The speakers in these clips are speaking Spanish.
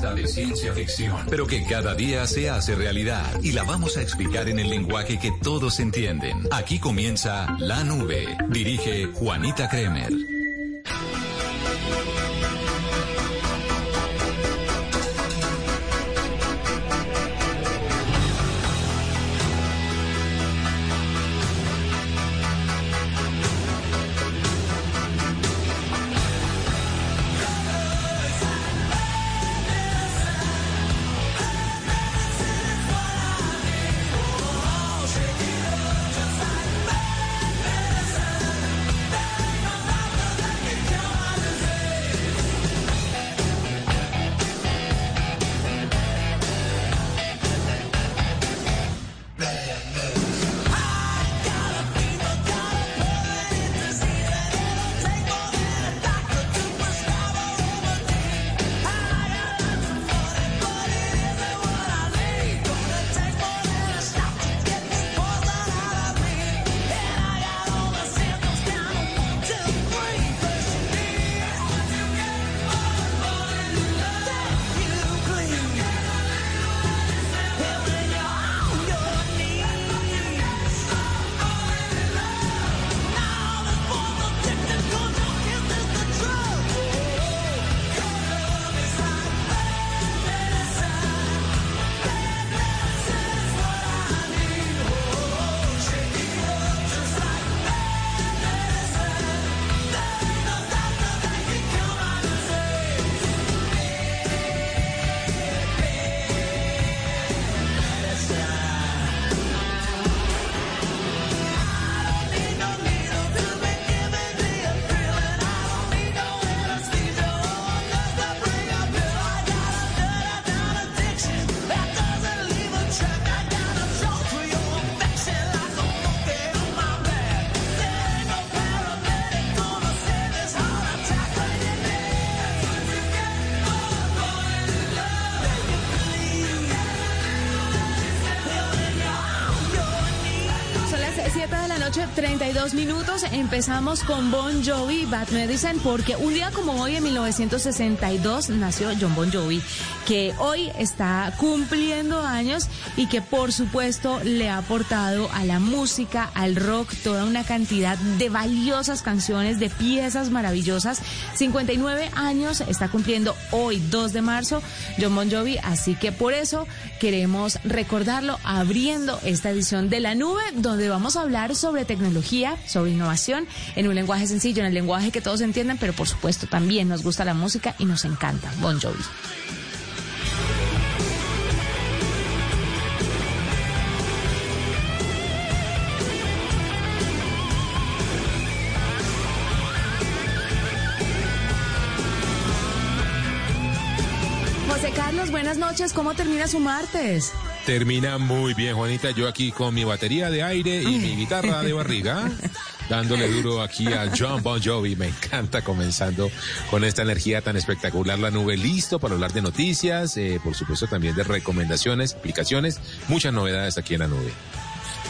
de ciencia ficción, pero que cada día se hace realidad y la vamos a explicar en el lenguaje que todos entienden. Aquí comienza La Nube. Dirige Juanita Kremer. Dos minutos empezamos con Bon Jovi, Bad Medicine, porque un día como hoy, en 1962, nació John Bon Jovi, que hoy está cumpliendo años y que por supuesto le ha aportado a la música, al rock, toda una cantidad de valiosas canciones, de piezas maravillosas. 59 años está cumpliendo hoy, 2 de marzo, John Bon Jovi, así que por eso queremos recordarlo abriendo esta edición de La Nube, donde vamos a hablar sobre tecnología, sobre innovación, en un lenguaje sencillo, en el lenguaje que todos entienden, pero por supuesto también nos gusta la música y nos encanta Bon Jovi. Buenas noches. ¿Cómo termina su martes? Termina muy bien, Juanita. Yo aquí con mi batería de aire y mi guitarra de barriga, dándole duro aquí a John Bon Jovi. Me encanta comenzando con esta energía tan espectacular. La nube listo para hablar de noticias, eh, por supuesto también de recomendaciones, aplicaciones, muchas novedades aquí en la nube.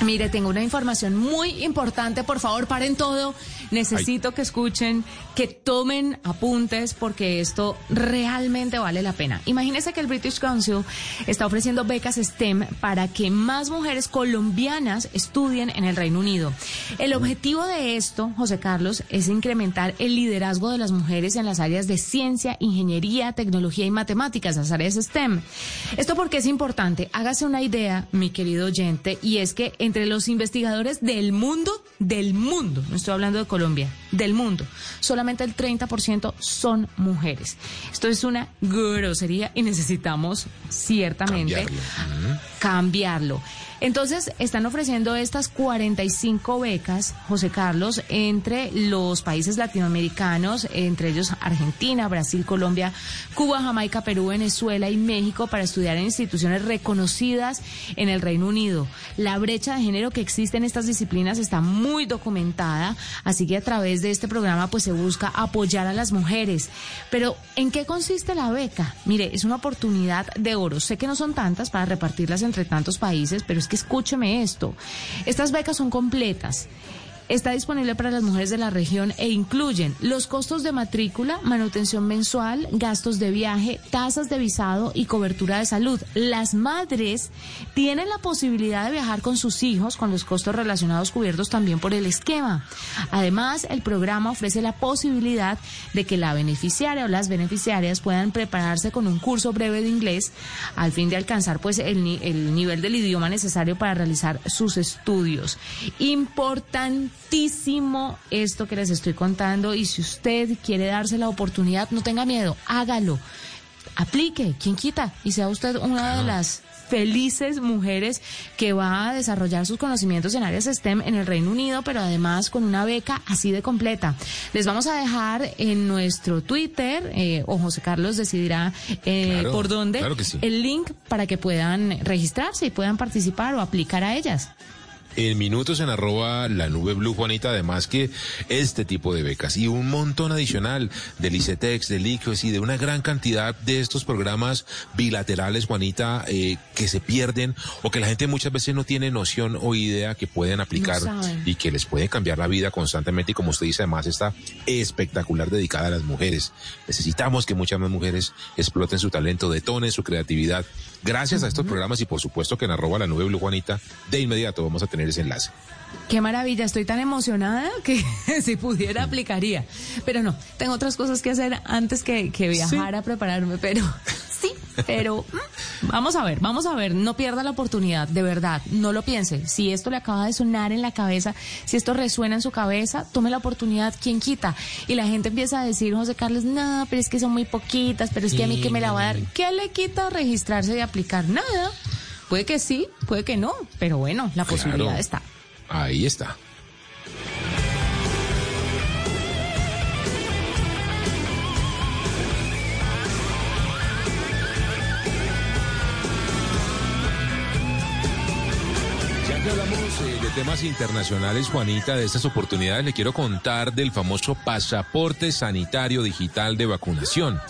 Mire, tengo una información muy importante. Por favor, paren todo. Necesito que escuchen, que tomen apuntes, porque esto realmente vale la pena. Imagínense que el British Council está ofreciendo becas STEM para que más mujeres colombianas estudien en el Reino Unido. El objetivo de esto, José Carlos, es incrementar el liderazgo de las mujeres en las áreas de ciencia, ingeniería, tecnología y matemáticas, las áreas STEM. Esto porque es importante. Hágase una idea, mi querido oyente, y es que en entre los investigadores del mundo, del mundo, no estoy hablando de Colombia, del mundo, solamente el 30% son mujeres. Esto es una grosería y necesitamos ciertamente cambiarlo. Entonces, están ofreciendo estas 45 becas, José Carlos, entre los países latinoamericanos, entre ellos Argentina, Brasil, Colombia, Cuba, Jamaica, Perú, Venezuela y México, para estudiar en instituciones reconocidas en el Reino Unido. La brecha de género que existe en estas disciplinas está muy documentada, así que a través de este programa pues se busca apoyar a las mujeres. Pero, ¿en qué consiste la beca? Mire, es una oportunidad de oro. Sé que no son tantas para repartirlas entre tantos países, pero es que escúcheme esto. Estas becas son completas Está disponible para las mujeres de la región e incluyen los costos de matrícula, manutención mensual, gastos de viaje, tasas de visado y cobertura de salud. Las madres tienen la posibilidad de viajar con sus hijos con los costos relacionados cubiertos también por el esquema. Además, el programa ofrece la posibilidad de que la beneficiaria o las beneficiarias puedan prepararse con un curso breve de inglés al fin de alcanzar pues el, el nivel del idioma necesario para realizar sus estudios. Importantísimo esto que les estoy contando y si usted quiere darse la oportunidad, no tenga miedo, hágalo. Aplique, quien quita, y sea usted una de las felices mujeres que va a desarrollar sus conocimientos en áreas STEM en el Reino Unido, pero además con una beca así de completa. Les vamos a dejar en nuestro Twitter, eh, o José Carlos decidirá eh, por dónde, el link para que puedan registrarse y puedan participar o aplicar a ellas en minutos en arroba la nube blue, Juanita, además que este tipo de becas y un montón adicional del ICETEX, del ICOES y de una gran cantidad de estos programas bilaterales, Juanita, eh, que se pierden o que la gente muchas veces no tiene noción o idea que pueden aplicar y que les puede cambiar la vida constantemente y como usted dice, además está espectacular dedicada a las mujeres. Necesitamos que muchas más mujeres exploten su talento, detonen su creatividad. Gracias a estos programas y por supuesto que en arroba la nube blue, Juanita, de inmediato vamos a tener ese enlace. Qué maravilla, estoy tan emocionada que si pudiera aplicaría. Pero no, tengo otras cosas que hacer antes que, viajar a prepararme, pero sí, pero mm, vamos a ver, vamos a ver, no pierda la oportunidad, de verdad, no lo piense. Si esto le acaba de sonar en la cabeza, si esto resuena en su cabeza, tome la oportunidad, ¿quién quita? Y la gente empieza a decir, José Carlos, no, pero es que son muy poquitas, pero es que a mí que me la va a dar. ¿Qué le quita registrarse y aplicar? Nada. Puede que sí, puede que no, pero bueno, la posibilidad está. Ahí está. Hablamos de temas internacionales, Juanita, de estas oportunidades, le quiero contar del famoso pasaporte sanitario digital de vacunación.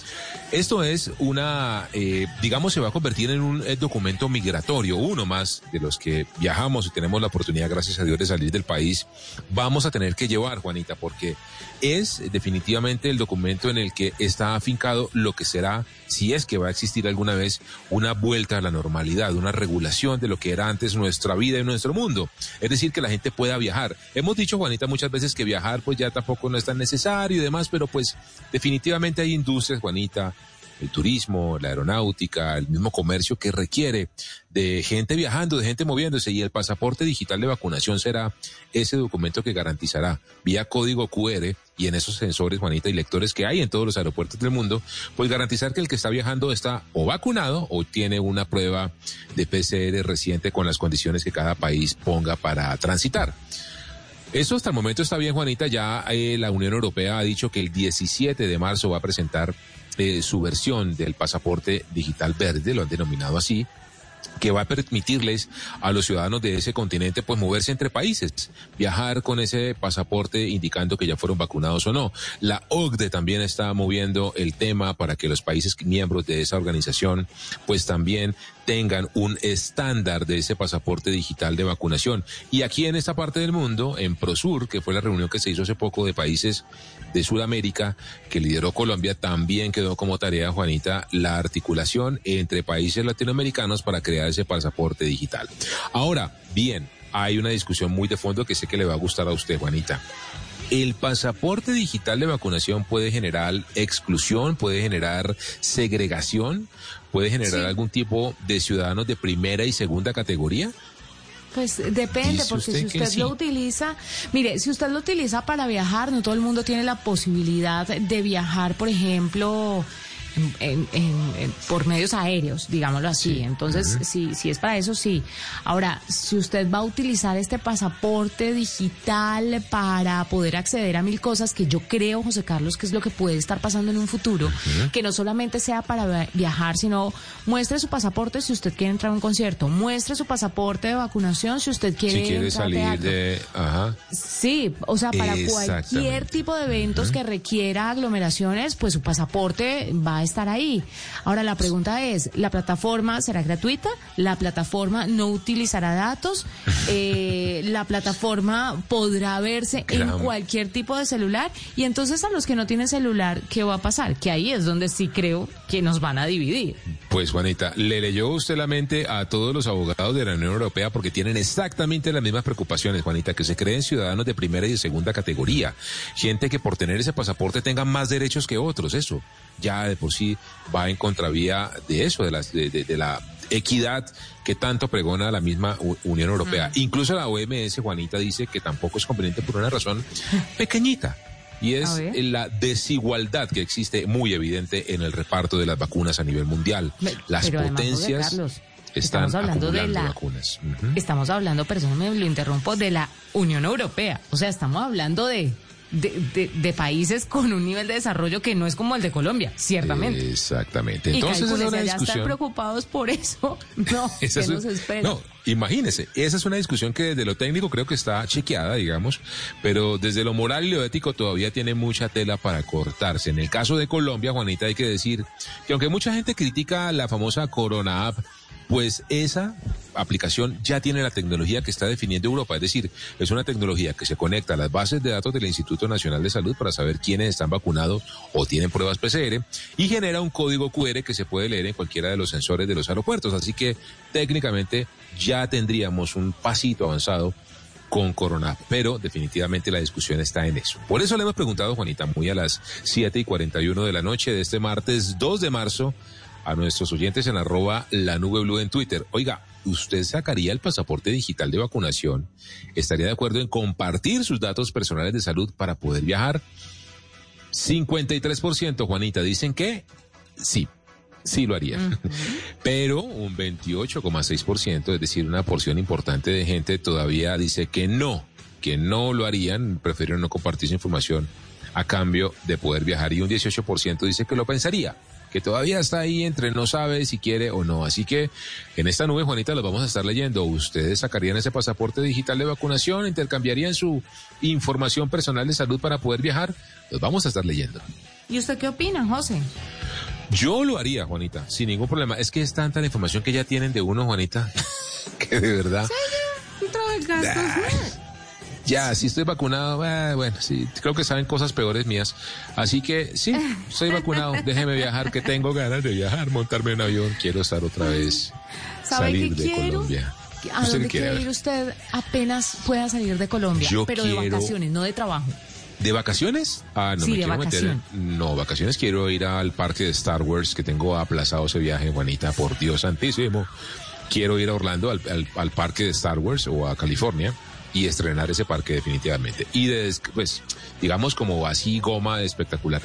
Esto es una, eh, digamos, se va a convertir en un eh, documento migratorio, uno más de los que viajamos y tenemos la oportunidad, gracias a Dios, de salir del país. Vamos a tener que llevar, Juanita, porque es definitivamente el documento en el que está afincado lo que será, si es que va a existir alguna vez, una vuelta a la normalidad, una regulación de lo que era antes nuestra vida y nuestro mundo. Es decir, que la gente pueda viajar. Hemos dicho, Juanita, muchas veces que viajar pues ya tampoco no es tan necesario y demás, pero pues definitivamente hay industrias, Juanita, el turismo, la aeronáutica, el mismo comercio que requiere de gente viajando, de gente moviéndose y el pasaporte digital de vacunación será ese documento que garantizará vía código QR y en esos sensores, Juanita, y lectores que hay en todos los aeropuertos del mundo, pues garantizar que el que está viajando está o vacunado o tiene una prueba de PCR reciente con las condiciones que cada país ponga para transitar. Eso hasta el momento está bien, Juanita. Ya eh, la Unión Europea ha dicho que el 17 de marzo va a presentar eh, su versión del pasaporte digital verde, lo han denominado así, que va a permitirles a los ciudadanos de ese continente pues moverse entre países, viajar con ese pasaporte indicando que ya fueron vacunados o no. La OCDE también está moviendo el tema para que los países miembros de esa organización pues también tengan un estándar de ese pasaporte digital de vacunación. Y aquí en esta parte del mundo, en Prosur, que fue la reunión que se hizo hace poco de países de Sudamérica, que lideró Colombia, también quedó como tarea, Juanita, la articulación entre países latinoamericanos para crear ese pasaporte digital. Ahora, bien, hay una discusión muy de fondo que sé que le va a gustar a usted, Juanita. ¿El pasaporte digital de vacunación puede generar exclusión, puede generar segregación, puede generar algún tipo de ciudadanos de primera y segunda categoría? Pues depende, porque si usted lo utiliza, mire, si usted lo utiliza para viajar, no todo el mundo tiene la posibilidad de viajar, por ejemplo, en, por medios aéreos, digámoslo así. Entonces, si, si es para eso, sí. Ahora, si usted va a utilizar este pasaporte digital para poder acceder a mil cosas, que yo creo, José Carlos, que es lo que puede estar pasando en un futuro, que no solamente sea para viajar, sino muestre su pasaporte si usted quiere entrar a un concierto, muestre su pasaporte de vacunación si usted quiere, si quiere salir de... Ajá. Sí, o sea, para cualquier tipo de eventos que requiera aglomeraciones, pues su pasaporte va a estar ahí. Ahora la pregunta es, ¿la plataforma será gratuita? ¿La plataforma no utilizará datos? Eh, ¿La plataforma podrá verse en cualquier tipo de celular? Y entonces a los que no tienen celular, ¿qué va a pasar? Que ahí es donde sí creo que nos van a dividir. Pues Juanita, le leyó usted la mente a todos los abogados de la Unión Europea porque tienen exactamente las mismas preocupaciones, Juanita, que se creen ciudadanos de primera y de segunda categoría. Gente que por tener ese pasaporte tenga más derechos que otros, eso ya de por sí va en contravía de eso, de, las, de, la equidad que tanto pregona la misma Unión Europea. Incluso la OMS, Juanita, dice que tampoco es conveniente por una razón pequeñita. Y es la desigualdad que existe muy evidente en el reparto de las vacunas a nivel mundial. Las potencias están estamos hablando de la, vacunas. Estamos hablando, perdóname, lo interrumpo, de la Unión Europea. O sea, estamos hablando de de, de, países con un nivel de desarrollo que no es como el de Colombia, ciertamente. Exactamente. Entonces, y es una ya están preocupados por eso. No, ¿qué nos espera? No, imagínese, esa es una discusión que desde lo técnico creo que está chequeada, digamos, pero desde lo moral y lo ético todavía tiene mucha tela para cortarse. En el caso de Colombia, Juanita, hay que decir que aunque mucha gente critica la famosa Corona App, pues esa aplicación ya tiene la tecnología que está definiendo Europa, es decir, es una tecnología que se conecta a las bases de datos del Instituto Nacional de Salud para saber quiénes están vacunados o tienen pruebas PCR y genera un código QR que se puede leer en cualquiera de los sensores de los aeropuertos, así que técnicamente ya tendríamos un pasito avanzado con Corona, pero definitivamente la discusión está en eso. Por eso le hemos preguntado, Juanita, muy a las 7 y 41 de la noche de este martes 2 de marzo a nuestros oyentes en arroba la nube blue en Twitter. Oiga, ¿usted sacaría el pasaporte digital de vacunación? ¿Estaría de acuerdo en compartir sus datos personales de salud para poder viajar? 53%, Juanita, dicen que sí, sí lo harían. Pero un 28,6%, es decir, una porción importante de gente todavía dice que no, que no lo harían, prefieren no compartir su información a cambio de poder viajar y un 18% dice que lo pensaría que todavía está ahí entre no sabe si quiere o no. Así que en esta nube, Juanita, lo vamos a estar leyendo. ¿Ustedes sacarían ese pasaporte digital de vacunación? ¿Intercambiarían su información personal de salud para poder viajar? Los vamos a estar leyendo. ¿Y usted qué opina, José? Yo lo haría, Juanita, sin ningún problema. Es que es tanta la información que ya tienen de uno, Juanita, que de verdad... Sí, ya, si estoy vacunado, eh, bueno, sí, creo que saben cosas peores mías. Así que sí, estoy vacunado, déjeme viajar, que tengo ganas de viajar, montarme en avión, quiero estar otra vez, salir de Colombia. ¿A dónde quiere ir usted apenas pueda salir de Colombia? pero de vacaciones, no de trabajo. ¿De vacaciones? Ah, no me quiero meter. No, vacaciones quiero ir al parque de Star Wars, que tengo aplazado ese viaje, Juanita, por Dios santísimo. Quiero ir a Orlando, al parque de Star Wars o a California y estrenar ese parque definitivamente. Y pues, digamos como así goma espectacular.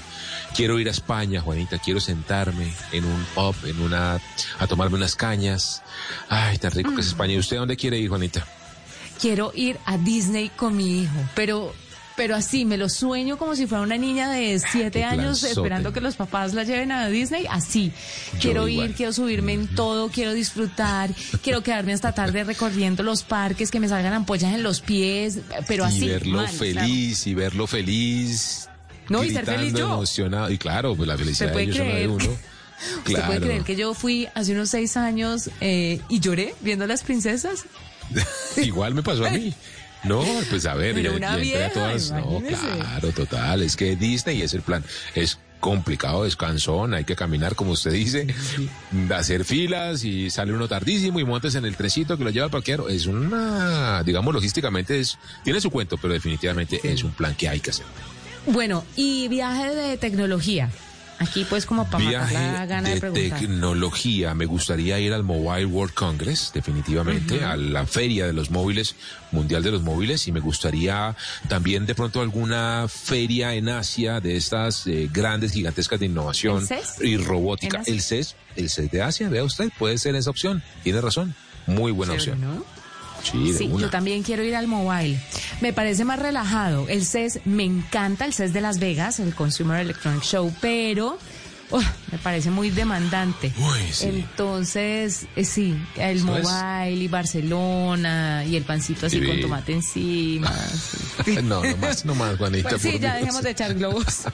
Quiero ir a España, Juanita, quiero sentarme en un pub, en una, a tomarme unas cañas. Ay, tan rico que es mm. España. ¿Y usted dónde quiere ir, Juanita? Quiero ir a Disney con mi hijo, pero pero así me lo sueño como si fuera una niña de siete años esperando que los papás la lleven a Disney, así. quiero ir, quiero subirme en todo, quiero disfrutar, quiero quedarme hasta tarde recorriendo los parques, que me salgan ampollas en los pies, pero así. Y verlo feliz, y verlo feliz. No, y ser feliz yo. emocionado. Y claro, pues la felicidad de uno. ¿Usted puede creer que yo fui hace unos seis años eh, y lloré viendo a las princesas? Igual me pasó a mí. No, pues a ver, una vieja, todas, no, claro, total, es que Disney es el plan, es complicado, es cansón, hay que caminar como usted dice, hacer filas y sale uno tardísimo y montes en el trencito que lo lleva al parqueadero, es una, digamos, logísticamente es, tiene su cuento, pero definitivamente es un plan que hay que hacer. Bueno, y viaje de tecnología. Aquí pues como para la gana de, de tecnología, me gustaría ir al Mobile World Congress, definitivamente, a la feria de los móviles, mundial de los móviles, y me gustaría también de pronto alguna feria en Asia de estas eh, grandes, gigantescas de innovación y robótica. El CES, el CES de Asia, vea usted, puede ser esa opción, tiene razón, muy buena opción. Sí, yo también quiero ir al mobile. Me parece más relajado. El CES, me encanta el CES de Las Vegas, el Consumer Electronic Show, pero oh, me parece muy demandante. Entonces, eh, sí, el mobile y Barcelona y el pancito así con tomate encima. no, no más, no más, Juanita. Pues sí, ya dejemos de echar globos.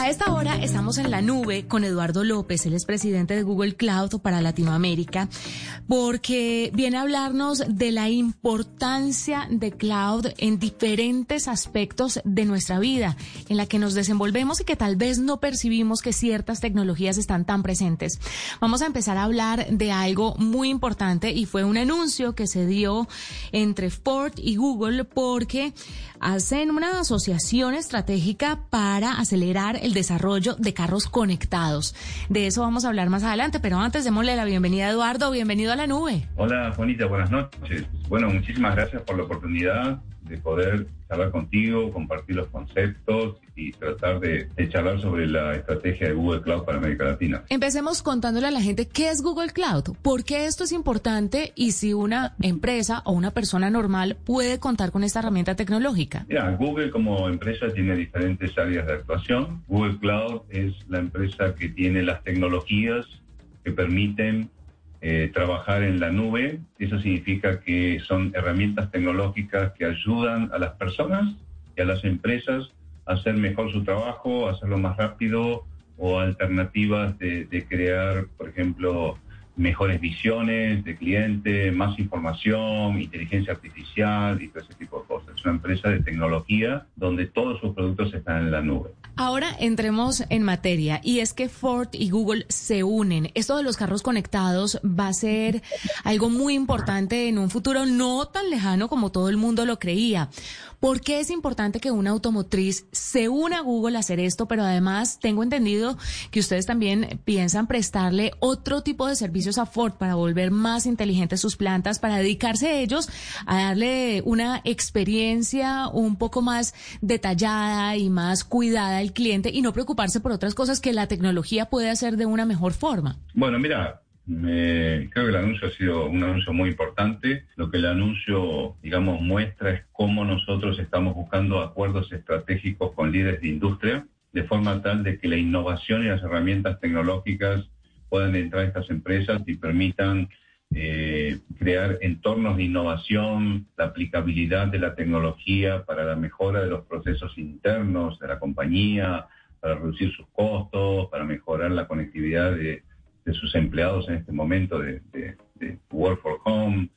A esta hora estamos en la nube con Eduardo López, él es presidente de Google Cloud para Latinoamérica, porque viene a hablarnos de la importancia de cloud en diferentes aspectos de nuestra vida, en la que nos desenvolvemos y que tal vez no percibimos que ciertas tecnologías están tan presentes. Vamos a empezar a hablar de algo muy importante y fue un anuncio que se dio entre Ford y Google porque hacen una asociación estratégica para acelerar el desarrollo de carros conectados. De eso vamos a hablar más adelante, pero antes démosle la bienvenida a Eduardo. Bienvenido a la nube. Hola, Juanita, buenas noches. Bueno, muchísimas gracias por la oportunidad de poder hablar contigo, compartir los conceptos y tratar de, charlar sobre la estrategia de Google Cloud para América Latina. Empecemos contándole a la gente qué es Google Cloud, por qué esto es importante y si una empresa o una persona normal puede contar con esta herramienta tecnológica. Mira, Google como empresa tiene diferentes áreas de actuación. Google Cloud es la empresa que tiene las tecnologías que permiten eh, trabajar en la nube. Eso significa que son herramientas tecnológicas que ayudan a las personas y a las empresas hacer mejor su trabajo, hacerlo más rápido o alternativas de, de crear, por ejemplo, mejores visiones de cliente, más información, inteligencia artificial y todo ese tipo de cosas. Es una empresa de tecnología donde todos sus productos están en la nube. Ahora entremos en materia y es que Ford y Google se unen. Esto de los carros conectados va a ser algo muy importante en un futuro no tan lejano como todo el mundo lo creía. ¿Por qué es importante que una automotriz se una a Google a hacer esto? Pero además tengo entendido que ustedes también piensan prestarle otro tipo de servicios a Ford para volver más inteligentes sus plantas, para dedicarse ellos a darle una experiencia un poco más detallada y más cuidada al cliente y no preocuparse por otras cosas que la tecnología puede hacer de una mejor forma. Bueno, mira, creo que el anuncio ha sido un anuncio muy importante. Lo que el anuncio, digamos, muestra es cómo nosotros estamos buscando acuerdos estratégicos con líderes de industria, de forma tal de que la innovación y las herramientas tecnológicas puedan entrar estas empresas y permitan eh, crear entornos de innovación, la aplicabilidad de la tecnología para la mejora de los procesos internos de la compañía, para reducir sus costos, para mejorar la conectividad de, sus empleados en este momento de, de Work for Home.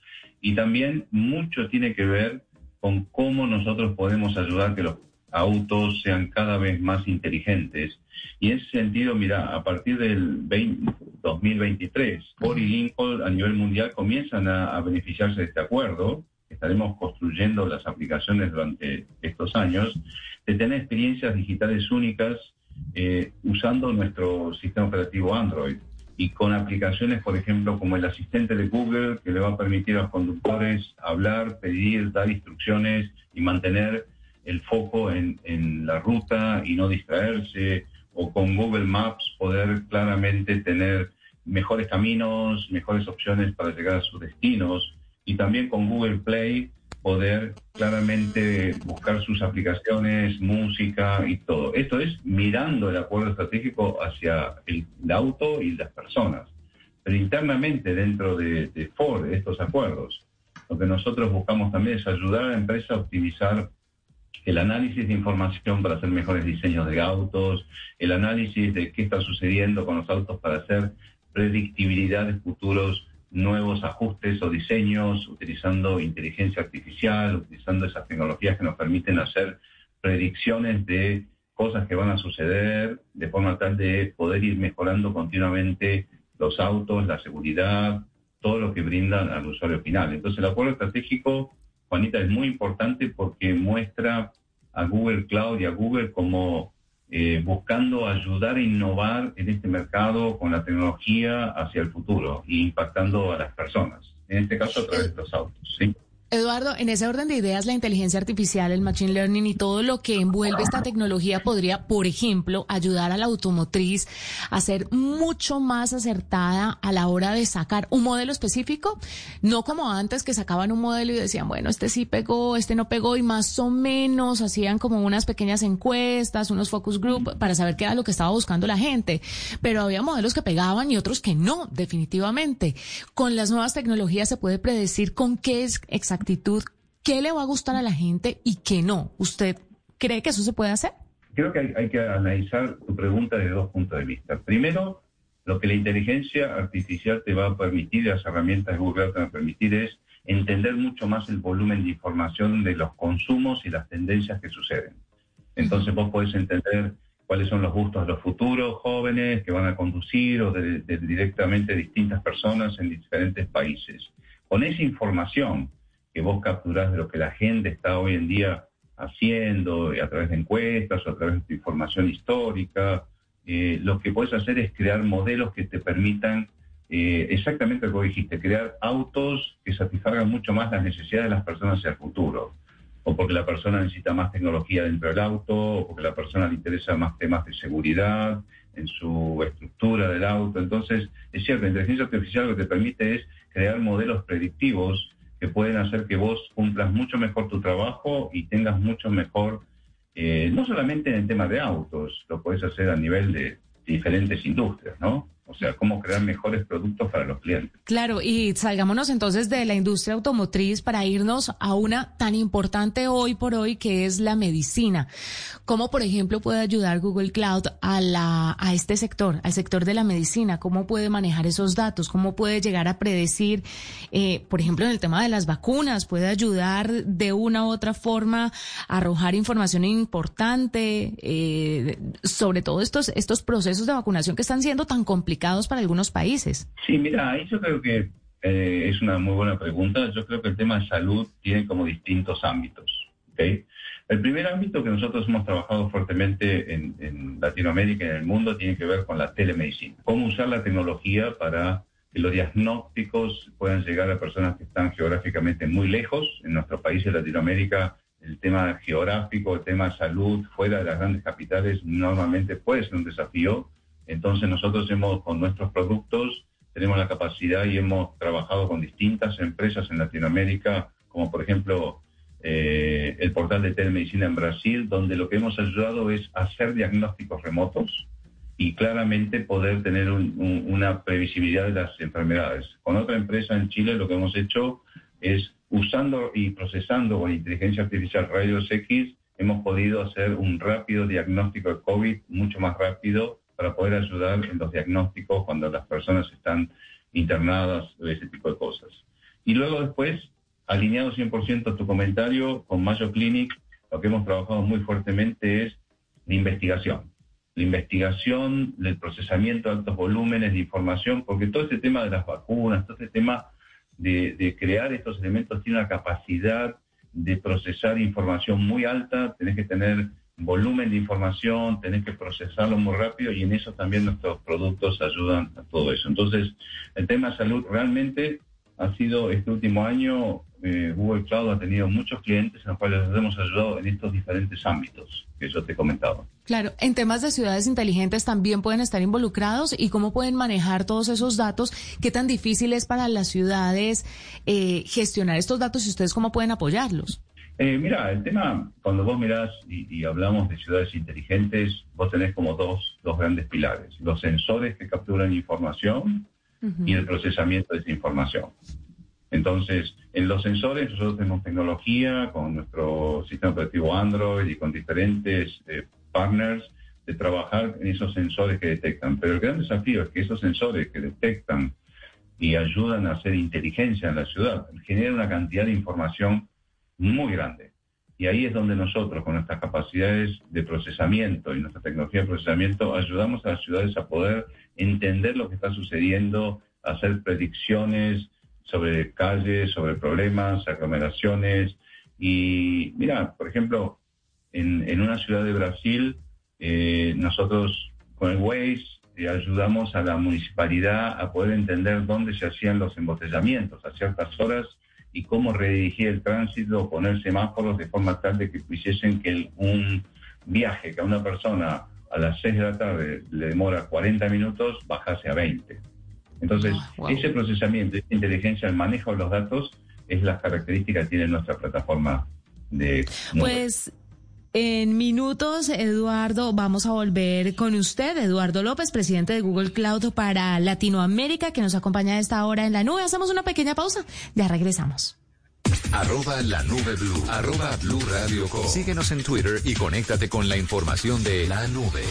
Y también mucho tiene que ver con cómo nosotros podemos ayudar que los autos sean cada vez más inteligentes. Y en ese sentido, mira, a partir del 2023, Ford y Lincoln a nivel mundial comienzan a, beneficiarse de este acuerdo. Estaremos construyendo las aplicaciones durante estos años, de tener experiencias digitales únicas eh, usando nuestro sistema operativo Android y con aplicaciones, por ejemplo, como el asistente de Google, que le va a permitir a los conductores hablar, pedir, dar instrucciones y mantener el foco en, en la ruta y no distraerse, o con Google Maps poder claramente tener mejores caminos, mejores opciones para llegar a sus destinos, y también con Google Play poder claramente buscar sus aplicaciones, música y todo. Esto es mirando el acuerdo estratégico hacia el, auto y las personas. Pero internamente dentro de, de Ford, estos acuerdos, lo que nosotros buscamos también es ayudar a la empresa a optimizar el análisis de información para hacer mejores diseños de autos, el análisis de qué está sucediendo con los autos para hacer predictibilidad de futuros nuevos ajustes o diseños, utilizando inteligencia artificial, utilizando esas tecnologías que nos permiten hacer predicciones de cosas que van a suceder, de forma tal de poder ir mejorando continuamente los autos, la seguridad, todo lo que brindan al usuario final. Entonces el acuerdo estratégico Juanita, es muy importante porque muestra a Google Cloud y a Google como eh, buscando ayudar a innovar en este mercado con la tecnología hacia el futuro e impactando a las personas, en este caso a través de los autos. Eduardo, en ese orden de ideas, la inteligencia artificial, el machine learning y todo lo que envuelve esta tecnología podría, por ejemplo, ayudar a la automotriz a ser mucho más acertada a la hora de sacar un modelo específico, no como antes que sacaban un modelo y decían, bueno, este sí pegó, este no pegó y más o menos hacían como unas pequeñas encuestas, unos focus group para saber qué era lo que estaba buscando la gente, pero había modelos que pegaban y otros que no, definitivamente. Con las nuevas tecnologías se puede predecir con qué es exactamente qué le va a gustar a la gente y qué no. ¿Usted cree que eso se puede hacer? Creo que hay, hay que analizar tu pregunta desde dos puntos de vista. Primero, lo que la inteligencia artificial te va a permitir, las herramientas de Google te van a permitir es entender mucho más el volumen de información de los consumos y las tendencias que suceden. Entonces vos podés entender cuáles son los gustos de los futuros jóvenes que van a conducir o de, directamente distintas personas en diferentes países. Con esa información que vos capturás de lo que la gente está hoy en día haciendo a través de encuestas o a través de información histórica, eh, lo que puedes hacer es crear modelos que te permitan eh, exactamente lo que dijiste, crear autos que satisfagan mucho más las necesidades de las personas hacia el futuro. O porque la persona necesita más tecnología dentro del auto, o porque la persona le interesa más temas de seguridad en su estructura del auto. Entonces, es cierto, la inteligencia artificial lo que te permite es crear modelos predictivos que pueden hacer que vos cumplas mucho mejor tu trabajo y tengas mucho mejor eh, no solamente en el tema de autos, lo puedes hacer a nivel de diferentes industrias, ¿no? O sea, cómo crear mejores productos para los clientes. Claro, y salgámonos entonces de la industria automotriz para irnos a una tan importante hoy por hoy que es la medicina. ¿Cómo, por ejemplo, puede ayudar Google Cloud a, la, a este sector, al sector de la medicina? ¿Cómo puede manejar esos datos? ¿Cómo puede llegar a predecir, eh, por ejemplo, en el tema de las vacunas? ¿Puede ayudar de una u otra forma a arrojar información importante eh, sobre todo estos, estos procesos de vacunación que están siendo tan complicados? Para algunos países. Sí, mira, yo creo que eh, es una muy buena pregunta. Yo creo que el tema de salud tiene como distintos ámbitos. ¿okay? El primer ámbito que nosotros hemos trabajado fuertemente en, en Latinoamérica y en el mundo tiene que ver con la telemedicina. Cómo usar la tecnología para que los diagnósticos puedan llegar a personas que están geográficamente muy lejos. En nuestro país, en Latinoamérica, el tema geográfico, el tema salud fuera de las grandes capitales normalmente puede ser un desafío entonces nosotros hemos, con nuestros productos, tenemos la capacidad y hemos trabajado con distintas empresas en Latinoamérica, como por ejemplo eh, el portal de telemedicina en Brasil, donde lo que hemos ayudado es hacer diagnósticos remotos y claramente poder tener una previsibilidad de las enfermedades. Con otra empresa en Chile lo que hemos hecho es usando y procesando con inteligencia artificial rayos X, hemos podido hacer un rápido diagnóstico de COVID mucho más rápido para poder ayudar en los diagnósticos cuando las personas están internadas ese tipo de cosas. Y luego después, alineado 100% a tu comentario, con Mayo Clinic, lo que hemos trabajado muy fuertemente es la investigación. La investigación, el procesamiento de altos volúmenes de información, porque todo este tema de las vacunas, todo este tema de, de crear estos elementos tiene una capacidad de procesar información muy alta, tenés que tener volumen de información, tenés que procesarlo muy rápido y en eso también nuestros productos ayudan a todo eso. Entonces, el tema de salud realmente ha sido este último año, eh, Google Cloud ha tenido muchos clientes en los cuales nos hemos ayudado en estos diferentes ámbitos que yo te comentaba. Claro, en temas de ciudades inteligentes también pueden estar involucrados y cómo pueden manejar todos esos datos, qué tan difícil es para las ciudades eh, gestionar estos datos y ustedes cómo pueden apoyarlos. Eh, mira, el tema, cuando vos mirás y, hablamos de ciudades inteligentes, vos tenés como dos, dos grandes pilares. Los sensores que capturan información y el procesamiento de esa información. Entonces, en los sensores nosotros tenemos tecnología con nuestro sistema operativo Android y con diferentes eh, partners de trabajar en esos sensores que detectan. Pero el gran desafío es que esos sensores que detectan y ayudan a hacer inteligencia en la ciudad generan una cantidad de información muy grande. Y ahí es donde nosotros, con nuestras capacidades de procesamiento y nuestra tecnología de procesamiento, ayudamos a las ciudades a poder entender lo que está sucediendo, hacer predicciones sobre calles, sobre problemas, aglomeraciones. Y mira, por ejemplo, en, una ciudad de Brasil, eh, nosotros con el Waze eh, ayudamos a la municipalidad a poder entender dónde se hacían los embotellamientos a ciertas horas y cómo redirigir el tránsito, poner semáforos de forma tal de que hiciesen que un viaje que a una persona a las 6 de la tarde le demora 40 minutos, bajase a 20. Entonces, ah, ese procesamiento, esa inteligencia, el manejo de los datos, es la característica que tiene nuestra plataforma de... Pues en minutos, Eduardo, vamos a volver con usted, Eduardo López, presidente de Google Cloud para Latinoamérica, que nos acompaña a esta hora en la nube. Hacemos una pequeña pausa, ya regresamos. Arroba la nube blue. Arroba blue radio Síguenos en Twitter y conéctate con la información de la nube.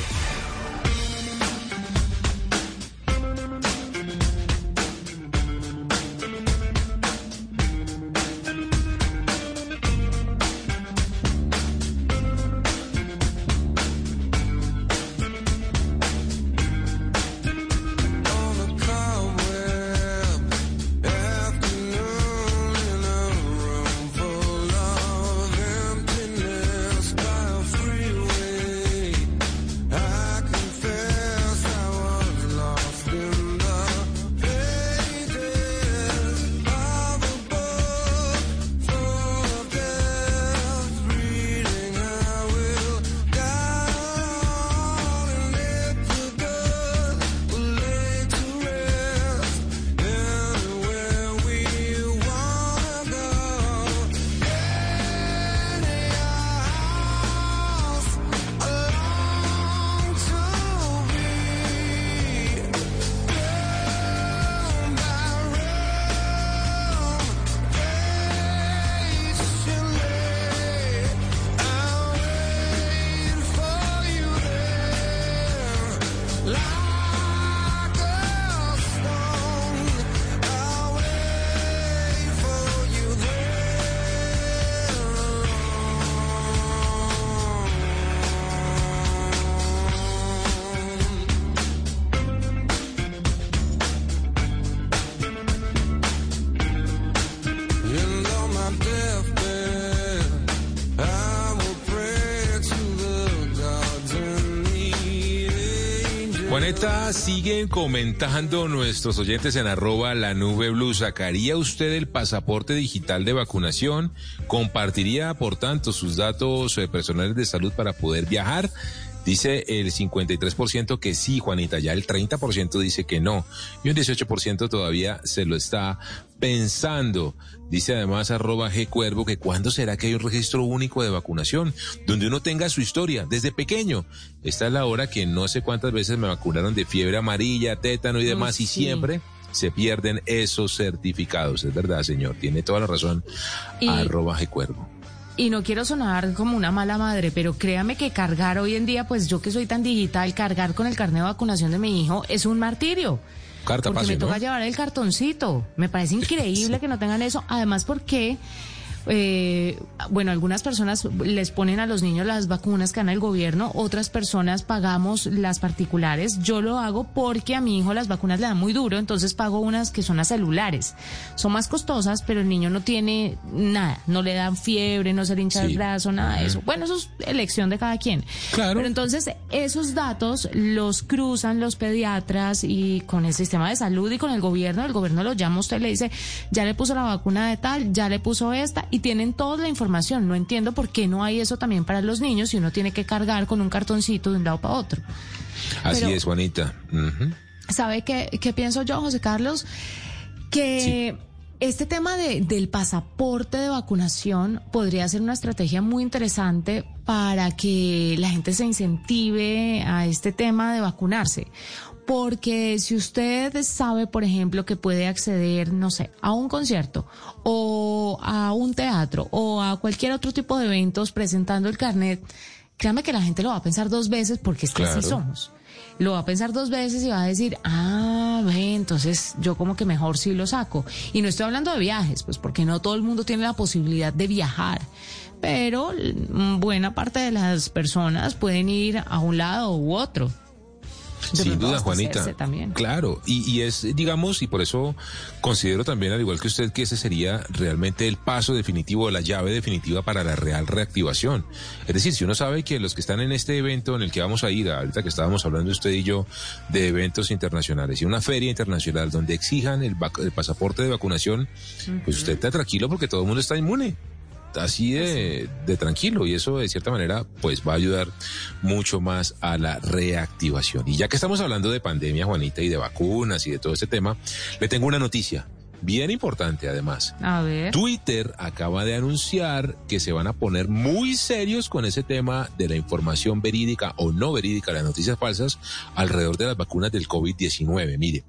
Siguen comentando nuestros oyentes en arroba la nube blue. ¿Sacaría usted el pasaporte digital de vacunación? ¿Compartiría, por tanto, sus datos eh, personales de salud para poder viajar? Dice el 53% que sí, Juanita, ya el 30% dice que no. Y un 18% todavía se lo está pensando. Dice además arroba G Cuervo que cuándo será que hay un registro único de vacunación donde uno tenga su historia desde pequeño. Esta es la hora que no sé cuántas veces me vacunaron de fiebre amarilla, tétano y demás y siempre se pierden esos certificados. Es verdad, señor. Tiene toda la razón. Arroba G Cuervo. Y no quiero sonar como una mala madre, pero créame que cargar hoy en día, pues yo que soy tan digital, cargar con el carnet de vacunación de mi hijo es un martirio. Carta porque me toca llevar el cartoncito. Me parece increíble que no tengan eso. Además, porque eh, bueno, algunas personas les ponen a los niños las vacunas que dan el gobierno, otras personas pagamos las particulares. Yo lo hago porque a mi hijo las vacunas le dan muy duro, entonces pago unas que son las celulares. Son más costosas, pero el niño no tiene nada, no le dan fiebre, no se le hincha el brazo, nada de eso. Bueno, eso es elección de cada quien. Claro. Pero entonces esos datos los cruzan los pediatras y con el sistema de salud y con el gobierno, el gobierno lo llama usted le dice, ya le puso la vacuna de tal, ya le puso esta y tienen toda la información. No entiendo por qué no hay eso también para los niños y uno tiene que cargar con un cartoncito de un lado para otro. Así es, Juanita. ¿Sabe qué, qué, pienso yo, José Carlos? Que... Este tema de, del pasaporte de vacunación podría ser una estrategia muy interesante para que la gente se incentive a este tema de vacunarse. Porque si usted sabe, por ejemplo, que puede acceder, no sé, a un concierto o a un teatro o a cualquier otro tipo de eventos presentando el carnet, créame que la gente lo va a pensar dos veces porque es que así somos. Lo va a pensar dos veces y va a decir, ah, ve, entonces yo como que mejor sí lo saco. Y no estoy hablando de viajes, pues porque no todo el mundo tiene la posibilidad de viajar pero buena parte de las personas pueden ir a un lado u otro. Sin duda, Juanita. Claro, y, es, digamos, y por eso considero también, al igual que usted, que ese sería realmente el paso definitivo, la llave definitiva para la real reactivación. Es decir, si uno sabe que los que están en este evento en el que vamos a ir, ahorita que estábamos hablando usted y yo de eventos internacionales y una feria internacional donde exijan el, pasaporte de vacunación, pues usted está tranquilo porque todo el mundo está inmune así de, de, tranquilo y eso de cierta manera pues va a ayudar mucho más a la reactivación. Y ya que estamos hablando de pandemia, Juanita, y de vacunas y de todo ese tema, le tengo una noticia. Bien importante además. A ver. Twitter acaba de anunciar que se van a poner muy serios con ese tema de la información verídica o no verídica, las noticias falsas alrededor de las vacunas del COVID-19. Mire,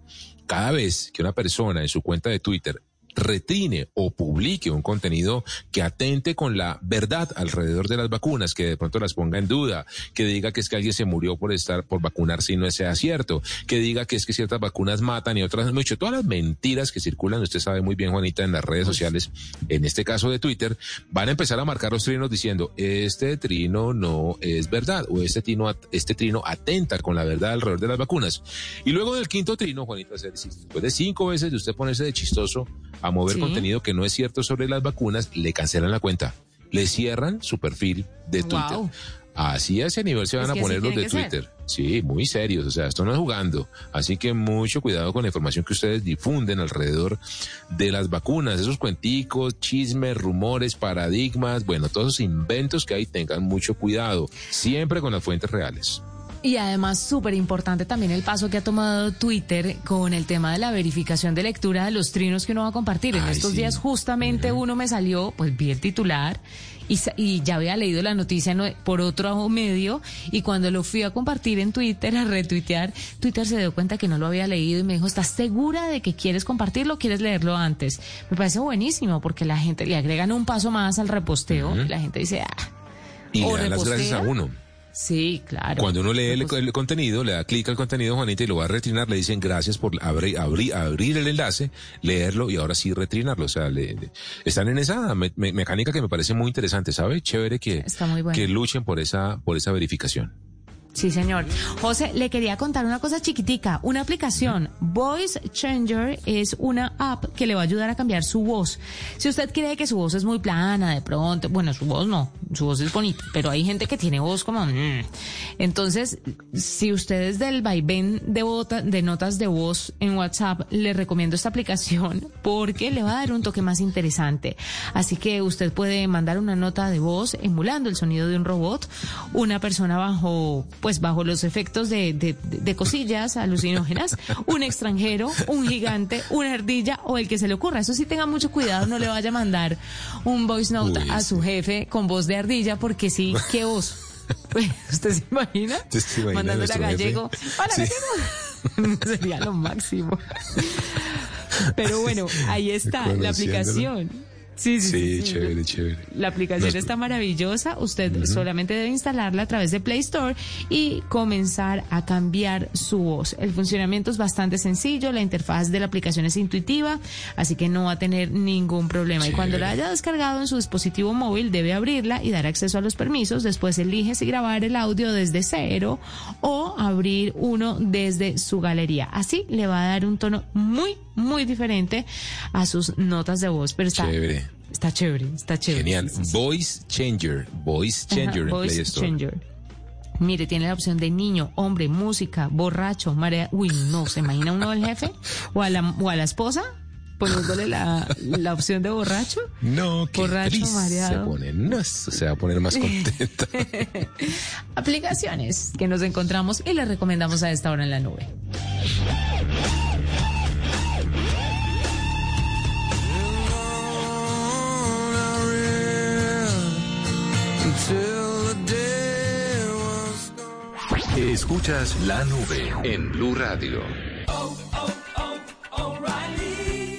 cada vez que una persona en su cuenta de Twitter retrine o publique un contenido que atente con la verdad alrededor de las vacunas, que de pronto las ponga en duda, que diga que es que alguien se murió por estar por vacunarse y no sea cierto, que diga que es que ciertas vacunas matan y otras no, mucho, todas las mentiras que circulan, usted sabe muy bien Juanita en las redes sociales, en este caso de Twitter, van a empezar a marcar los trinos diciendo, este trino no es verdad o este trino este trino atenta con la verdad alrededor de las vacunas. Y luego del quinto trino, Juanita, después de cinco veces de usted ponerse de chistoso a mover contenido que no es cierto sobre las vacunas, le cancelan la cuenta. Le cierran su perfil de Twitter. Así a ese nivel se van a poner los de Twitter. Sí, muy serios. O sea, esto no es jugando. Así que mucho cuidado con la información que ustedes difunden alrededor de las vacunas. Esos cuenticos, chismes, rumores, paradigmas, bueno, todos esos inventos que hay, tengan mucho cuidado. Siempre con las fuentes reales. Y además, súper importante también el paso que ha tomado Twitter con el tema de la verificación de lectura de los trinos que uno va a compartir. en estos días justamente uno me salió, pues vi el titular y, ya había leído la noticia por otro medio y cuando lo fui a compartir en Twitter, a retuitear, Twitter se dio cuenta que no lo había leído y me dijo, ¿estás segura de que quieres compartirlo o quieres leerlo antes? Me parece buenísimo porque la gente le agregan un paso más al reposteo y la gente dice, ah. Y le dan las gracias a uno. Sí, claro. Cuando uno lee el, contenido, le da clic al contenido, Juanita, y lo va a retrinar, le dicen gracias por abrir, abrir, el enlace, leerlo y ahora sí retrinarlo. O sea, están en esa mecánica que me parece muy interesante, ¿sabe? Chévere que, que luchen por esa, por esa verificación. Sí, señor. José, le quería contar una cosa chiquitica. Una aplicación, Voice Changer, es una app que le va a ayudar a cambiar su voz. Si usted cree que su voz es muy plana, de pronto, bueno, su voz no, su voz es bonita, pero hay gente que tiene voz como... Mm. Entonces, si usted es del vaivén de, de notas de voz en WhatsApp, le recomiendo esta aplicación porque le va a dar un toque más interesante. Así que usted puede mandar una nota de voz emulando el sonido de un robot, una persona bajo pues bajo los efectos de, de, cosillas alucinógenas, un extranjero, un gigante, una ardilla o el que se le ocurra. Eso sí tenga mucho cuidado, no le vaya a mandar un voice note a su jefe con voz de ardilla porque sí, qué voz. ¿Usted se imagina? Mandándole a gallego. Para gallego. Sería lo máximo. Pero bueno, ahí está la aplicación. Sí, sí, sí, chévere, chévere. La aplicación está maravillosa. Usted solamente debe instalarla a través de Play Store y comenzar a cambiar su voz. El funcionamiento es bastante sencillo, la interfaz de la aplicación es intuitiva, así que no va a tener ningún problema. Y cuando la haya descargado en su dispositivo móvil, debe abrirla y dar acceso a los permisos. Después elige si grabar el audio desde cero o abrir uno desde su galería. Así le va a dar un tono muy, muy diferente a sus notas de voz. Pero está chévere. Está chévere, está chévere. Genial. Voice Changer. Voice Changer en Play Store. Changer. Mire, tiene la opción de niño, hombre, música, borracho, marea. Uy, no, ¿se imagina uno al jefe? ¿O a la, o a la esposa? poniéndole la, la opción de borracho. No, que borracho, mareado. Se, pone, no, se va a poner más contenta. Aplicaciones que nos encontramos y le recomendamos a esta hora en la nube. Escuchas la nube en Blue Radio.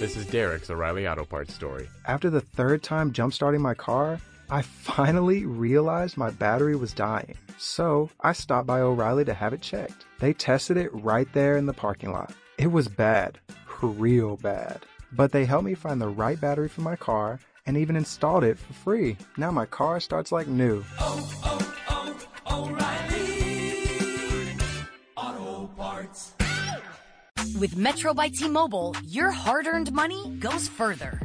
This is Derek's O'Reilly Auto Parts story. After the third time jump-starting my car, I finally realized my battery was dying. So I stopped by O'Reilly to have it checked. They tested it right there in the parking lot. It was bad, real bad. But they helped me find the right battery for my car and even installed it for free. Now my car starts like new. Oh, oh, oh, O'Reilly Auto Parts. With Metro by T-Mobile, your hard-earned money goes further.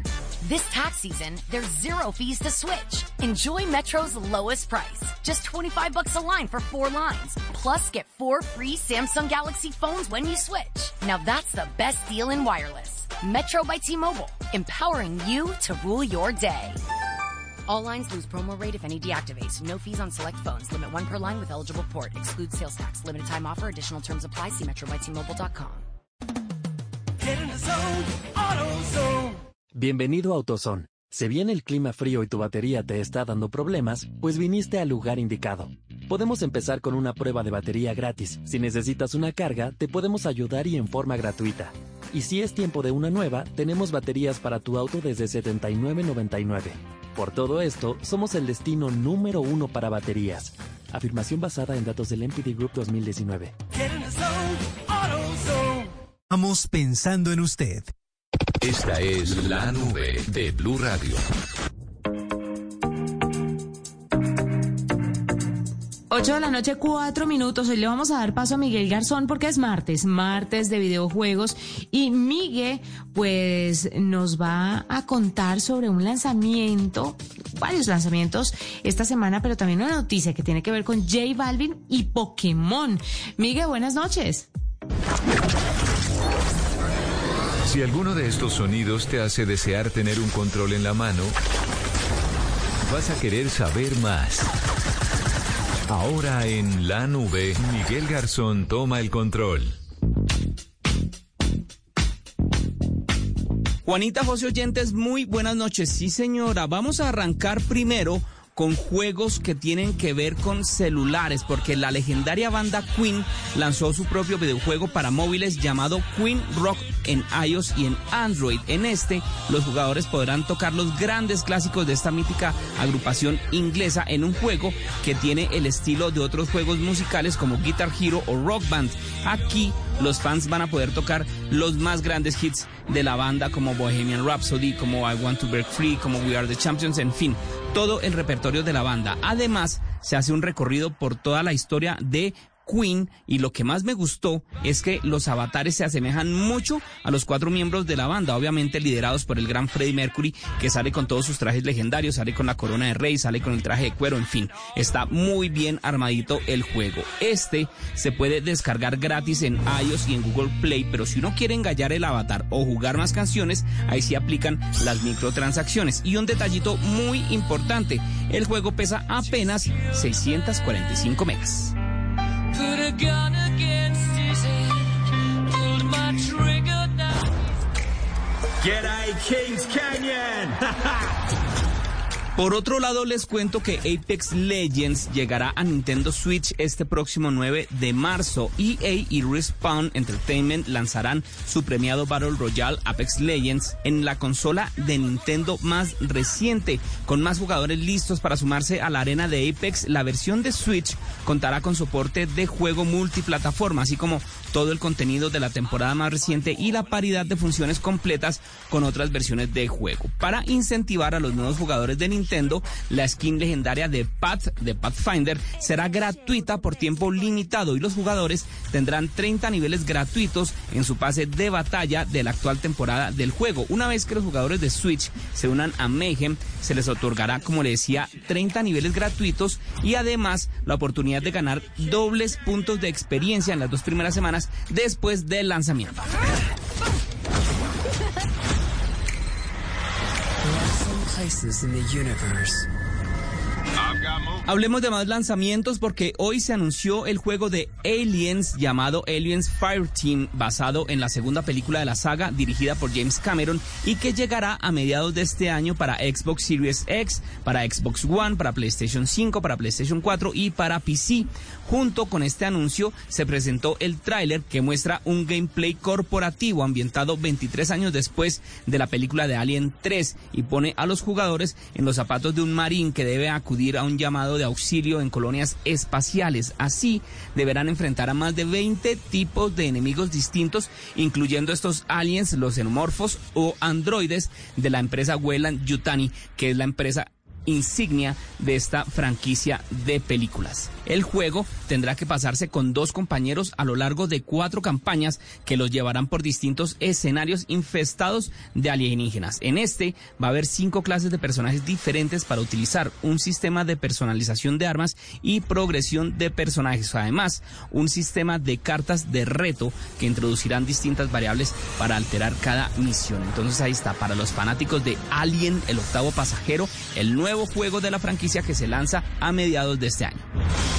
This tax season, there's zero fees to switch. Enjoy Metro's lowest price. Just 25 bucks a line for four lines. Plus get four free Samsung Galaxy phones when you switch. Now that's the best deal in wireless. Metro by T-Mobile, empowering you to rule your day. All lines lose promo rate if any deactivates. No fees on select phones. Limit one per line with eligible port. Excludes sales tax. Limited time offer. Additional terms apply. See metrobytmobile.com. Bienvenido a AutoZone. Si bien el clima frío y tu batería te está dando problemas, pues viniste al lugar indicado. Podemos empezar con una prueba de batería gratis. Si necesitas una carga, te podemos ayudar y en forma gratuita. Y si es tiempo de una nueva, tenemos baterías para tu auto desde $79.99. Por todo esto, somos el destino número uno para baterías. Afirmación basada en datos del MPD Group 2019. Vamos pensando en usted. Esta es la nube de Blue Radio. 8 de la noche, 4 minutos. Hoy le vamos a dar paso a Miguel Garzón porque es martes, martes de videojuegos. Y Miguel, pues, nos va a contar sobre un lanzamiento, varios lanzamientos esta semana, pero también una noticia que tiene que ver con J Balvin y Pokémon. Miguel, buenas noches. Si alguno de estos sonidos te hace desear tener un control en la mano, vas a querer saber más. Ahora en la nube, Miguel Garzón toma el control. Juanita José Oyentes, muy buenas noches. Sí, señora, vamos a arrancar primero con juegos que tienen que ver con celulares, porque la legendaria banda Queen lanzó su propio videojuego para móviles llamado Queen Rock en iOS y en Android. En este, los jugadores podrán tocar los grandes clásicos de esta mítica agrupación inglesa en un juego que tiene el estilo de otros juegos musicales como Guitar Hero o Rock Band. Aquí los fans van a poder tocar los más grandes hits de la banda como Bohemian Rhapsody, como I Want to Break Free, como We Are the Champions, en fin, todo el repertorio de la banda. Además, se hace un recorrido por toda la historia de Queen y lo que más me gustó es que los avatares se asemejan mucho a los cuatro miembros de la banda, obviamente liderados por el gran Freddie Mercury que sale con todos sus trajes legendarios, sale con la corona de rey, sale con el traje de cuero, en fin, está muy bien armadito el juego. Este se puede descargar gratis en iOS y en Google Play, pero si uno quiere engallar el avatar o jugar más canciones, ahí sí aplican las microtransacciones. Y un detallito muy importante, el juego pesa apenas 645 megas. Kings Canyon. Por otro lado, les cuento que Apex Legends llegará a Nintendo Switch este próximo 9 de marzo. EA y Respawn Entertainment lanzarán su premiado Battle Royale Apex Legends en la consola de Nintendo más reciente. Con más jugadores listos para sumarse a la arena de Apex, la versión de Switch contará con soporte de juego multiplataforma, así como todo el contenido de la temporada más reciente y la paridad de funciones completas con otras versiones de juego. Para incentivar a los nuevos jugadores de Nintendo, la skin legendaria de Path de Pathfinder será gratuita por tiempo limitado y los jugadores tendrán 30 niveles gratuitos en su pase de batalla de la actual temporada del juego. Una vez que los jugadores de Switch se unan a Mayhem, se les otorgará, como le decía, 30 niveles gratuitos y además la oportunidad de ganar dobles puntos de experiencia en las dos primeras semanas después del lanzamiento. places in the universe. I've got moves. Hablemos de más lanzamientos porque hoy se anunció el juego de Aliens llamado Aliens Fireteam, basado en la segunda película de la saga dirigida por James Cameron y que llegará a mediados de este año para Xbox Series X, para Xbox One, para PlayStation 5, para PlayStation 4 y para PC. Junto con este anuncio se presentó el tráiler que muestra un gameplay corporativo ambientado 23 años después de la película de Alien 3 y pone a los jugadores en los zapatos de un marín que debe acudir a un llamado de auxilio en colonias espaciales. Así deberán enfrentar a más de 20 tipos de enemigos distintos, incluyendo estos aliens, los xenomorfos o androides de la empresa Weyland Yutani, que es la empresa insignia de esta franquicia de películas. El juego tendrá que pasarse con dos compañeros a lo largo de cuatro campañas que los llevarán por distintos escenarios infestados de alienígenas. En este va a haber cinco clases de personajes diferentes para utilizar un sistema de personalización de armas y progresión de personajes. Además, un sistema de cartas de reto que introducirán distintas variables para alterar cada misión. Entonces ahí está, para los fanáticos de Alien, el octavo pasajero, el nuevo juego de la franquicia que se lanza a mediados de este año.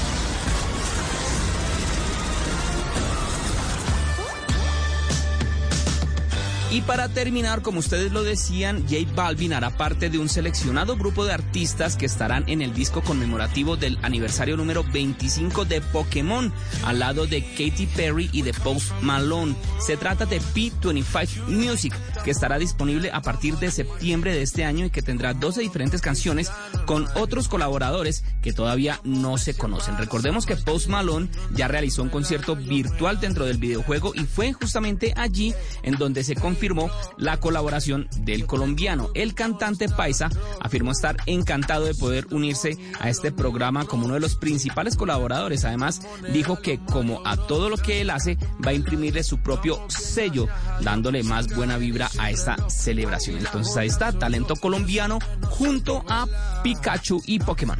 Y para terminar, como ustedes lo decían, J Balvin hará parte de un seleccionado grupo de artistas que estarán en el disco conmemorativo del aniversario número 25 de Pokémon, al lado de Katy Perry y de Post Malone. Se trata de P25 Music, que estará disponible a partir de septiembre de este año y que tendrá 12 diferentes canciones con otros colaboradores que todavía no se conocen. Recordemos que Post Malone ya realizó un concierto virtual dentro del videojuego y fue justamente allí en donde se confirmó firmó la colaboración del colombiano. El cantante Paisa afirmó estar encantado de poder unirse a este programa como uno de los principales colaboradores. Además, dijo que como a todo lo que él hace, va a imprimirle su propio sello, dándole más buena vibra a esta celebración. Entonces ahí está, talento colombiano junto a Pikachu y Pokémon.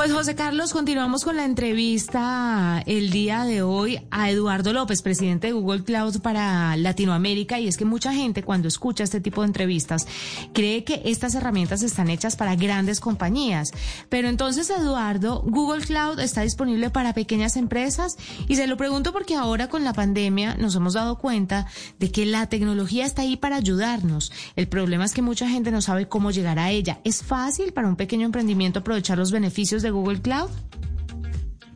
Pues José Carlos, continuamos con la entrevista el día de hoy a Eduardo López, presidente de Google Cloud para Latinoamérica. Y es que mucha gente cuando escucha este tipo de entrevistas cree que estas herramientas están hechas para grandes compañías. Pero entonces, Eduardo, Google Cloud está disponible para pequeñas empresas. Y se lo pregunto porque ahora con la pandemia nos hemos dado cuenta de que la tecnología está ahí para ayudarnos. El problema es que mucha gente no sabe cómo llegar a ella. ¿Es fácil para un pequeño emprendimiento aprovechar los beneficios de Google Cloud?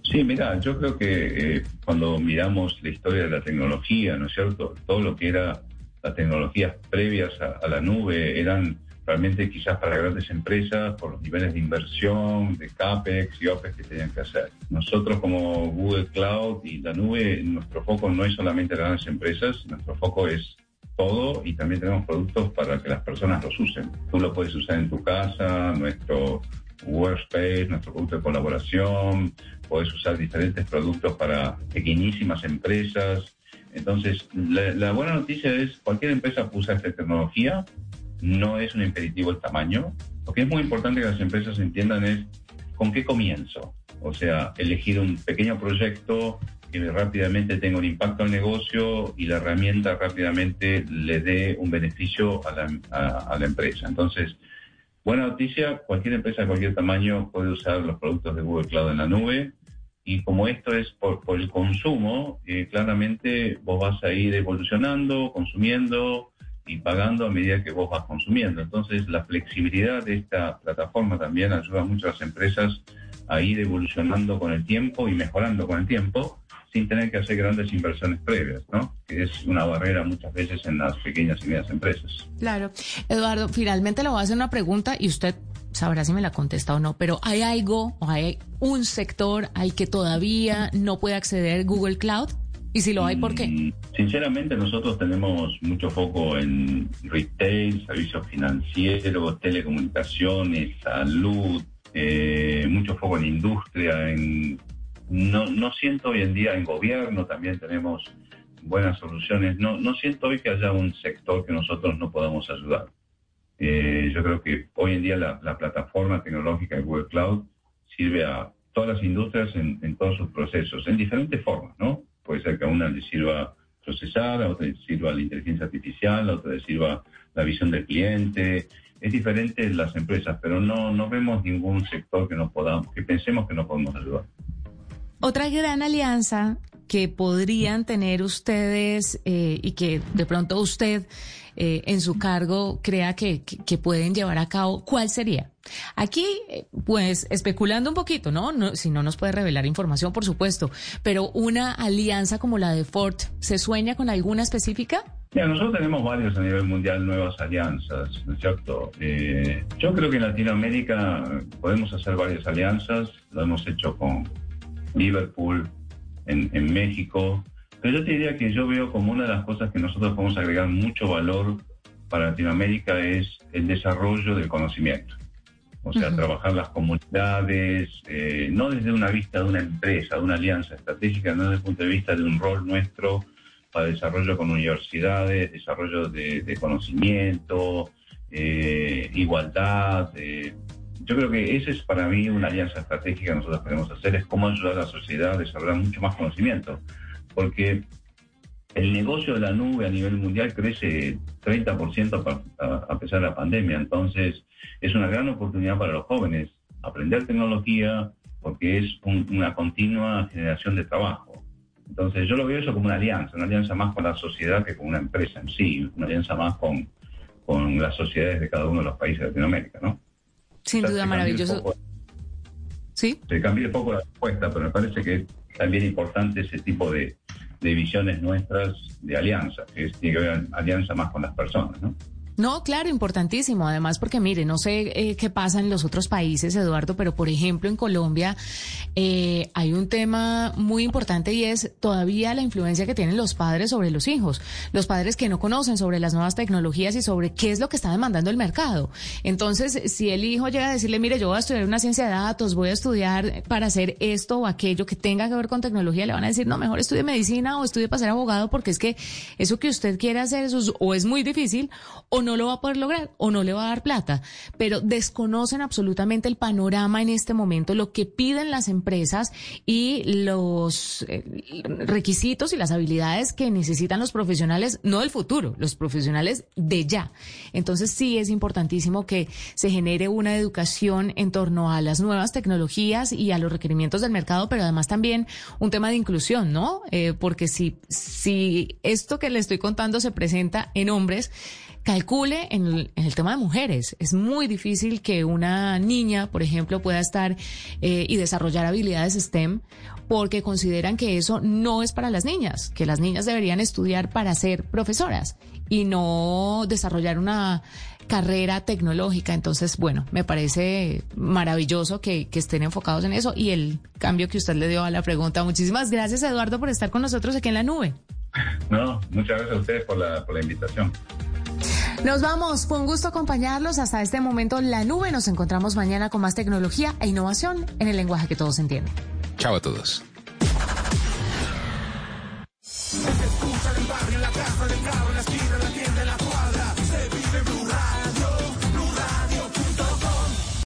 Sí, mira, yo creo que eh, cuando miramos la historia de la tecnología, ¿no es cierto? Todo lo que era las tecnologías previas a, a, la nube eran realmente quizás para grandes empresas por los niveles de inversión, de CAPEX y OPEX que tenían que hacer. Nosotros como Google Cloud y la nube, nuestro foco no es solamente las grandes empresas, nuestro foco es todo y también tenemos productos para que las personas los usen. Tú lo puedes usar en tu casa, nuestro Workspace, nuestro producto de colaboración, puedes usar diferentes productos para pequeñísimas empresas. Entonces, la, la, buena noticia es, cualquier empresa usa esta tecnología, no es un impeditivo el tamaño. Lo que es muy importante que las empresas entiendan es con qué comienzo. O sea, elegir un pequeño proyecto que rápidamente tenga un impacto al negocio y la herramienta rápidamente le dé un beneficio a la, a la empresa. Entonces, Buena noticia, cualquier empresa de cualquier tamaño puede usar los productos de Google Cloud en la nube y como esto es por, por el consumo, eh, claramente vos vas a ir evolucionando, consumiendo y pagando a medida que vos vas consumiendo. Entonces la flexibilidad de esta plataforma también ayuda mucho a las empresas a ir evolucionando con el tiempo y mejorando con el tiempo sin tener que hacer grandes inversiones previas, ¿no? Que es una barrera muchas veces en las pequeñas y medianas empresas. Claro. Eduardo, finalmente le voy a hacer una pregunta y usted sabrá si me la contesta o no, pero ¿hay algo o hay un sector al que todavía no puede acceder Google Cloud? Y si lo hay, ¿por qué? Mm, sinceramente, nosotros tenemos mucho foco en retail, servicios financieros, telecomunicaciones, salud, eh, mucho foco en industria, en no, no siento hoy en día en gobierno, también tenemos buenas soluciones. No, no siento hoy que haya un sector que nosotros no podamos ayudar. Eh, yo creo que hoy en día la, la, plataforma tecnológica de Google Cloud sirve a todas las industrias en, todos sus procesos, en diferentes formas, ¿no? Puede ser que a una le sirva procesar, a otra le sirva la inteligencia artificial, a otra le sirva la visión del cliente. Es diferente en las empresas, pero no, no vemos ningún sector que no podamos, que pensemos que no podemos ayudar. Otra gran alianza que podrían tener ustedes eh, y que de pronto usted eh, en su cargo crea que, pueden llevar a cabo, ¿cuál sería? Aquí, eh, pues, especulando un poquito, ¿no? Si no nos puede revelar información, por supuesto, pero una alianza como la de Ford, ¿se sueña con alguna específica? Mira, nosotros tenemos varios a nivel mundial nuevas alianzas, ¿no es cierto? Yo creo que en Latinoamérica podemos hacer varias alianzas, lo hemos hecho con Liverpool, en, en, México. Pero yo te diría que yo veo como una de las cosas que nosotros podemos agregar mucho valor para Latinoamérica es el desarrollo del conocimiento. O sea, uh -huh. trabajar las comunidades, eh, no desde una vista de una empresa, de una alianza estratégica, no desde el punto de vista de un rol nuestro para desarrollo con universidades, desarrollo de, de conocimiento, eh, igualdad, eh, yo creo que esa es para mí una alianza estratégica que nosotros podemos hacer, es cómo ayudar a la sociedad a desarrollar mucho más conocimiento. Porque el negocio de la nube a nivel mundial crece 30% a pesar de la pandemia. Entonces, es una gran oportunidad para los jóvenes aprender tecnología porque es una continua generación de trabajo. Entonces, yo lo veo eso como una alianza, una alianza más con la sociedad que con una empresa en sí, una alianza más con, con las sociedades de cada uno de los países de Latinoamérica, ¿no? Sin duda, maravilloso. sí. Se cambia un poco la respuesta, pero me parece que es también importante ese tipo de, de visiones nuestras de alianza, que tiene que ver alianza más con las personas, ¿no? No, claro, importantísimo. Además, porque mire, no sé eh, qué pasa en los otros países, Eduardo, pero por ejemplo en Colombia eh, hay un tema muy importante y es todavía la influencia que tienen los padres sobre los hijos. Los padres que no conocen sobre las nuevas tecnologías y sobre qué es lo que está demandando el mercado. Entonces, si el hijo llega a decirle, mire, yo voy a estudiar una ciencia de datos, voy a estudiar para hacer esto o aquello que tenga que ver con tecnología, le van a decir, no, mejor estudie medicina o estudie para ser abogado porque es que eso que usted quiere hacer eso o es muy difícil o no lo va a poder lograr o no le va a dar plata, pero desconocen absolutamente el panorama en este momento, lo que piden las empresas y los eh, requisitos y las habilidades que necesitan los profesionales, no del futuro, los profesionales de ya. Entonces sí es importantísimo que se genere una educación en torno a las nuevas tecnologías y a los requerimientos del mercado, pero además también un tema de inclusión, ¿no? Eh, porque si, si esto que le estoy contando se presenta en hombres, calcule en el, tema de mujeres. Es muy difícil que una niña, por ejemplo, pueda estar eh, y desarrollar habilidades STEM porque consideran que eso no es para las niñas, que las niñas deberían estudiar para ser profesoras y no desarrollar una carrera tecnológica. Entonces, bueno, me parece maravilloso que, estén enfocados en eso y el cambio que usted le dio a la pregunta. Muchísimas gracias, Eduardo, por estar con nosotros aquí en la nube. No, muchas gracias a ustedes por la, por la invitación. Nos vamos, fue un gusto acompañarlos hasta este momento la nube. Nos encontramos mañana con más tecnología e innovación en el lenguaje que todos entienden. Chao a todos. la